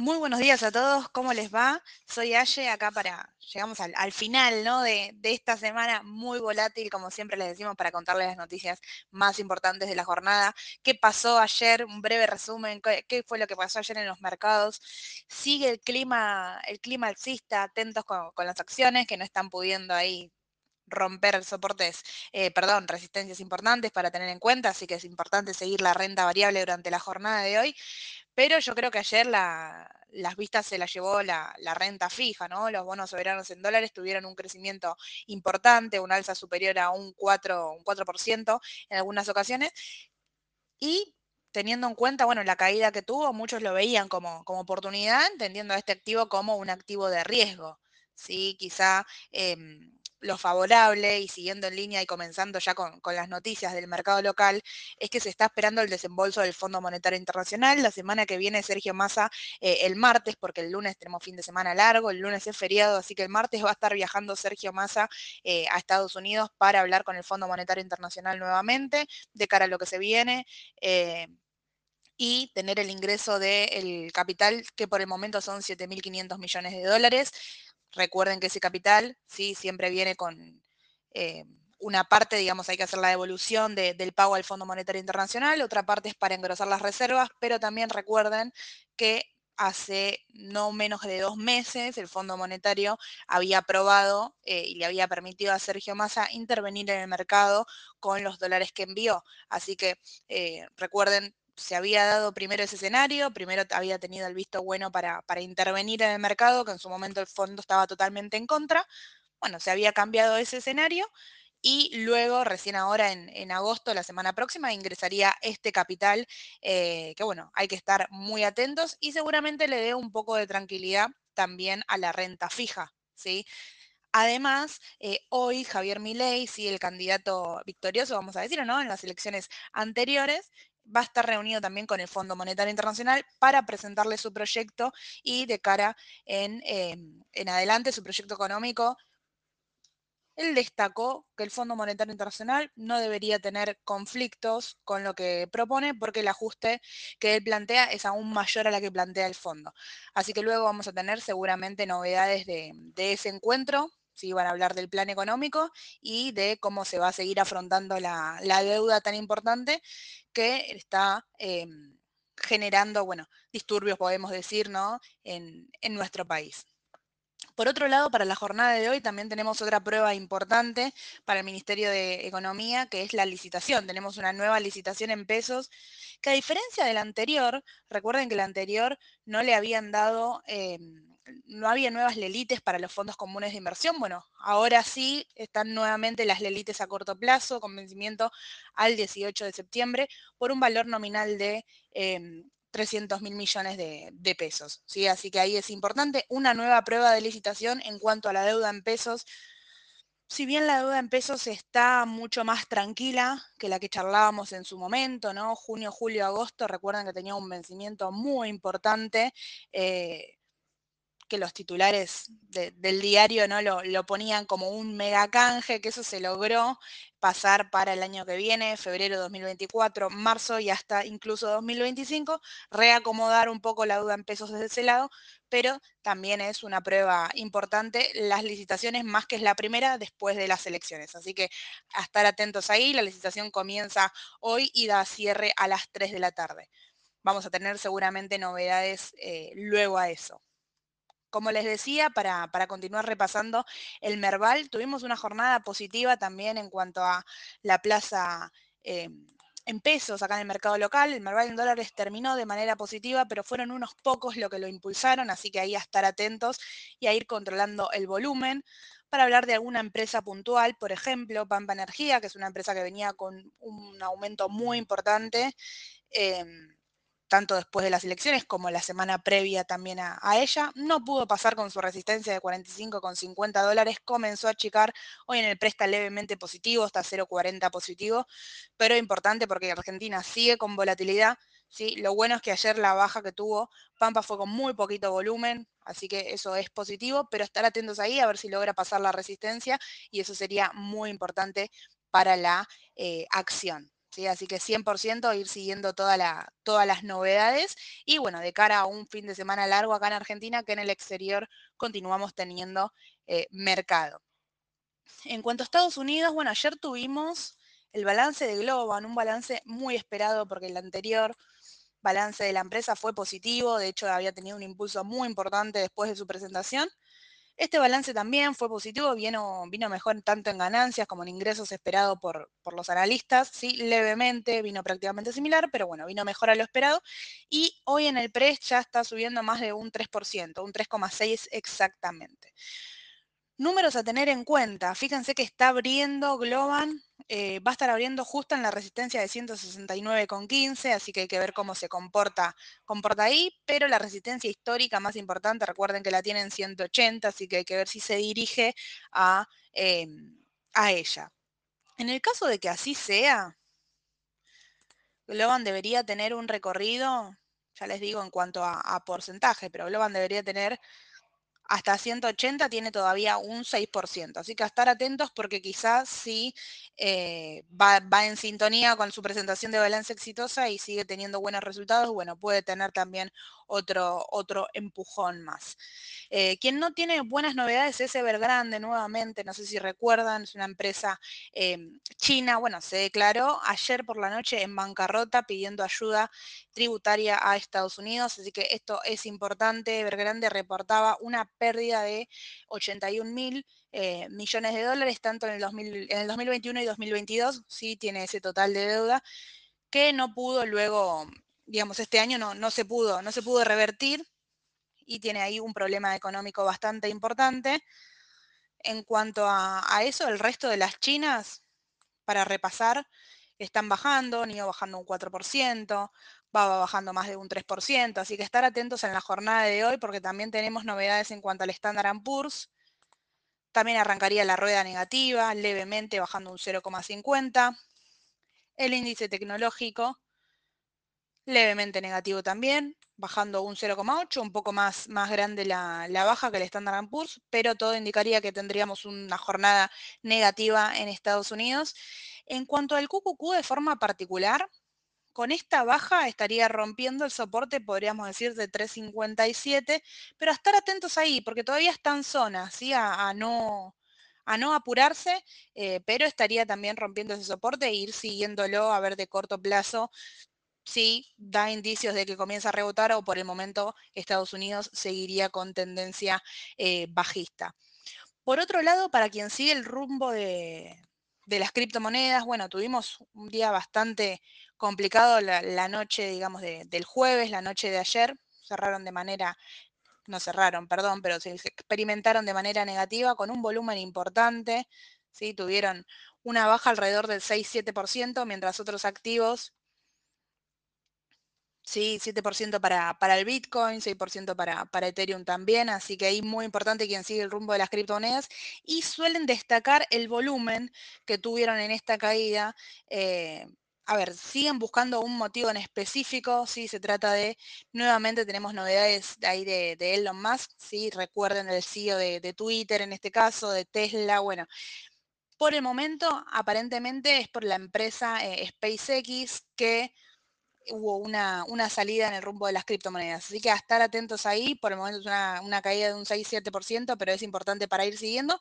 Muy buenos días a todos, ¿cómo les va? Soy Aye, acá para, llegamos al, final ¿no? de, esta semana muy volátil, como siempre les decimos, para contarles las noticias más importantes de la jornada. ¿Qué pasó ayer? Un breve resumen, ¿qué, fue lo que pasó ayer en los mercados? Sigue el clima, el clima alcista, atentos con, las acciones que no están pudiendo ahí romper soportes, eh, perdón, resistencias importantes para tener en cuenta, así que es importante seguir la renta variable durante la jornada de hoy. Pero yo creo que ayer las vistas se las llevó la, renta fija, ¿no? Los bonos soberanos en dólares tuvieron un crecimiento importante, un alza superior a un 4%, un 4 en algunas ocasiones. Y teniendo en cuenta, bueno, la caída que tuvo, muchos lo veían como, como oportunidad, entendiendo a este activo como un activo de riesgo. ¿sí? Quizá em, lo favorable y siguiendo en línea y comenzando ya con, las noticias del mercado local, es que se está esperando el desembolso del Fondo Monetario Internacional. La semana que viene Sergio Massa eh, el martes, porque el lunes tenemos fin de semana largo, el lunes es feriado, así que el martes va a estar viajando Sergio Massa eh, a Estados Unidos para hablar con el Fondo Monetario Internacional nuevamente de cara a lo que se viene. Eh, y tener el ingreso del capital, que por el momento son 7.500 millones de dólares. Recuerden que ese capital ¿sí? siempre viene con eh, una parte, digamos, hay que hacer la devolución del pago al Fondo Monetario Internacional, otra parte es para engrosar las reservas, pero también recuerden que hace no menos de dos meses el Fondo Monetario había aprobado eh, y le había permitido a Sergio Massa intervenir en el mercado con los dólares que envió. Así que eh, recuerden se había dado primero ese escenario, primero había tenido el visto bueno para, intervenir en el mercado, que en su momento el fondo estaba totalmente en contra. Bueno, se había cambiado ese escenario y luego, recién ahora en, agosto, la semana próxima, ingresaría este capital, eh, que bueno, hay que estar muy atentos y seguramente le dé un poco de tranquilidad también a la renta fija, ¿sí? Además, eh, hoy Javier Milei, sí, el candidato victorioso, vamos a decir, ¿no? En las elecciones anteriores, va a estar reunido también con el Fondo Monetario Internacional para presentarle su proyecto y de cara en, em, en adelante su proyecto económico. Él destacó que el Fondo Monetario Internacional no debería tener conflictos con lo que propone porque el ajuste que él plantea es aún mayor a la que plantea el fondo. Así que luego vamos a tener seguramente novedades de, de ese encuentro ¿sí? van a hablar del plan económico y de cómo se va a seguir afrontando la, deuda tan importante que está em, generando, bueno, disturbios, podemos decir, ¿no? En, en nuestro país. Por otro lado, para la jornada de hoy también tenemos otra prueba importante para el Ministerio de Economía, que es la licitación. Tenemos una nueva licitación en pesos, que a diferencia de la anterior, recuerden que la anterior no le habían dado em, no había nuevas lelites para los fondos comunes de inversión. Bueno, ahora sí están nuevamente las lelites a corto plazo, con vencimiento al 18 de septiembre, por un valor nominal de 300 em, mil millones de, pesos. ¿sí? Así que ahí es importante una nueva prueba de licitación en cuanto a la deuda en pesos. Si bien la deuda en pesos está mucho más tranquila que la que charlábamos en su momento, ¿no? Junio, julio, agosto, recuerden que tenía un vencimiento muy importante. Eh, que los titulares del diario ¿no? Lo, ponían como un mega canje, que eso se logró pasar para el año que viene, febrero 2024, marzo y hasta incluso 2025, reacomodar un poco la duda en pesos desde ese lado, pero también es una prueba importante las licitaciones más que es la primera después de las elecciones. Así que a estar atentos ahí, la licitación comienza hoy y da cierre a las 3 de la tarde. Vamos a tener seguramente novedades eh, luego a eso. Como les decía, para, continuar repasando el Merval, tuvimos una jornada positiva también en cuanto a la plaza eh, en pesos acá en el mercado local. El Merval en dólares terminó de manera positiva, pero fueron unos pocos lo que lo impulsaron, así que ahí a estar atentos y a ir controlando el volumen. Para hablar de alguna empresa puntual, por ejemplo, Pampa Energía, que es una empresa que venía con un aumento muy importante. Em, tanto después de las elecciones como la semana previa también a, ella. No pudo pasar con su resistencia de 45,50 dólares, comenzó a achicar, hoy en el presta levemente positivo, hasta 0,40 positivo, pero importante porque Argentina sigue con volatilidad. ¿sí? Lo bueno es que ayer la baja que tuvo Pampa fue con muy poquito volumen, así que eso es positivo, pero estar atentos ahí a ver si logra pasar la resistencia y eso sería muy importante para la eh, acción. ¿Sí? Así que 100% ir siguiendo todas las novedades y bueno, de cara a un fin de semana largo acá en Argentina, que en el exterior continuamos teniendo eh, mercado. En cuanto a Estados Unidos, bueno, ayer tuvimos el balance de Globan, un balance muy esperado porque el anterior balance de la empresa fue positivo, de hecho había tenido un impulso muy importante después de su presentación. Este balance también fue positivo, vino, vino mejor tanto en ganancias como en ingresos esperado por, por, los analistas, sí, levemente, vino prácticamente similar, pero bueno, vino mejor a lo esperado. Y hoy en el PRES ya está subiendo más de un 3%, un 3,6 exactamente. Números a tener en cuenta. Fíjense que está abriendo Globan, eh, va a estar abriendo justo en la resistencia de 169,15, así que hay que ver cómo se comporta, comporta ahí, pero la resistencia histórica más importante, recuerden que la tiene en 180, así que hay que ver si se dirige a, em, a ella. En el caso de que así sea, Globan debería tener un recorrido, ya les digo en cuanto a porcentaje, pero Globan debería tener hasta 180 tiene todavía un 6%. Así que a estar atentos porque quizás sí eh, va, en sintonía con su presentación de balance exitosa y sigue teniendo buenos resultados, bueno, puede tener también otro, otro empujón más. Eh, quien no tiene buenas novedades es Evergrande nuevamente, no sé si recuerdan, es una empresa em, china, bueno, se declaró ayer por la noche en bancarrota pidiendo ayuda tributaria a Estados Unidos, así que esto es importante. Evergrande reportaba una pérdida de 81 mil eh, millones de dólares, tanto en el, 2021 y 2022, sí tiene ese total de deuda, que no pudo luego, digamos, este año no, no se pudo, no se pudo revertir y tiene ahí un problema económico bastante importante. En cuanto a, a eso, el resto de las chinas, para repasar, están bajando, NIO bajando un 4%, va bajando más de un 3%, así que estar atentos en la jornada de hoy porque también tenemos novedades en cuanto al Standard Poor's. También arrancaría la rueda negativa, levemente bajando un 0,50. El índice tecnológico, levemente negativo también, bajando un 0,8, un poco más, más grande la, la, baja que el Standard Poor's, pero todo indicaría que tendríamos una jornada negativa en Estados Unidos. En cuanto al QQQ de forma particular, con esta baja estaría rompiendo el soporte, podríamos decir, de 357, pero a estar atentos ahí, porque todavía está en zona, ¿sí? a, no, a no apurarse, eh, pero estaría también rompiendo ese soporte e ir siguiéndolo a ver de corto plazo si da indicios de que comienza a rebotar o por el momento Estados Unidos seguiría con tendencia eh, bajista. Por otro lado, para quien sigue el rumbo de, de las criptomonedas, bueno, tuvimos un día bastante complicado la, noche, digamos, del jueves, la noche de ayer, cerraron de manera, no cerraron, perdón, pero se experimentaron de manera negativa con un volumen importante, ¿sí? tuvieron una baja alrededor del 6-7%, mientras otros activos Sí, 7% para, para el Bitcoin, 6% para, para Ethereum también, así que ahí muy importante quien sigue el rumbo de las criptomonedas y suelen destacar el volumen que tuvieron en esta caída. Eh, a ver, siguen buscando un motivo en específico, sí, se trata de, nuevamente tenemos novedades de ahí de, Elon Musk, sí, recuerden el CEO de, Twitter en este caso, de Tesla, bueno, por el momento aparentemente es por la empresa eh, SpaceX que hubo una, salida en el rumbo de las criptomonedas. Así que a estar atentos ahí, por el momento es una, una caída de un 6-7%, pero es importante para ir siguiendo.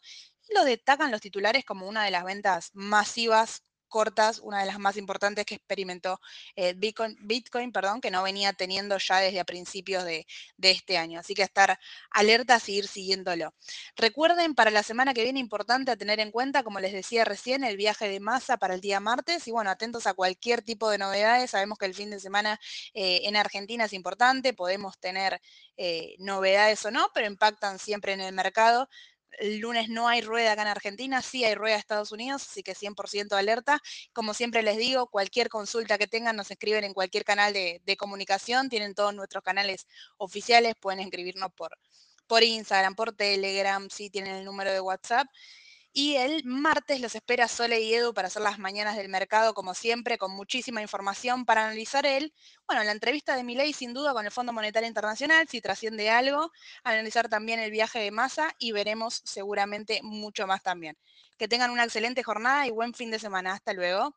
Y lo destacan los titulares como una de las ventas masivas cortas, una de las más importantes que experimentó eh, Bitcoin, perdón, que no venía teniendo ya desde a principios de, este año. Así que estar alertas y ir siguiéndolo. Recuerden, para la semana que viene, importante a tener en cuenta, como les decía recién, el viaje de masa para el día martes. Y bueno, atentos a cualquier tipo de novedades. Sabemos que el fin de semana eh, en Argentina es importante, podemos tener eh, novedades o no, pero impactan siempre en el mercado. El lunes no hay rueda acá en Argentina, sí hay rueda en Estados Unidos, así que 100% alerta. Como siempre les digo, cualquier consulta que tengan nos escriben en cualquier canal de, comunicación, tienen todos nuestros canales oficiales, pueden escribirnos por, por Instagram, por Telegram, sí tienen el número de WhatsApp. Y el martes los espera Sole y Edu para hacer las mañanas del mercado, como siempre, con muchísima información para analizar él. Bueno, la entrevista de Milei, sin duda, con el Fondo Monetario Internacional, si trasciende algo, analizar también el viaje de masa y veremos seguramente mucho más también. Que tengan una excelente jornada y buen fin de semana. Hasta luego.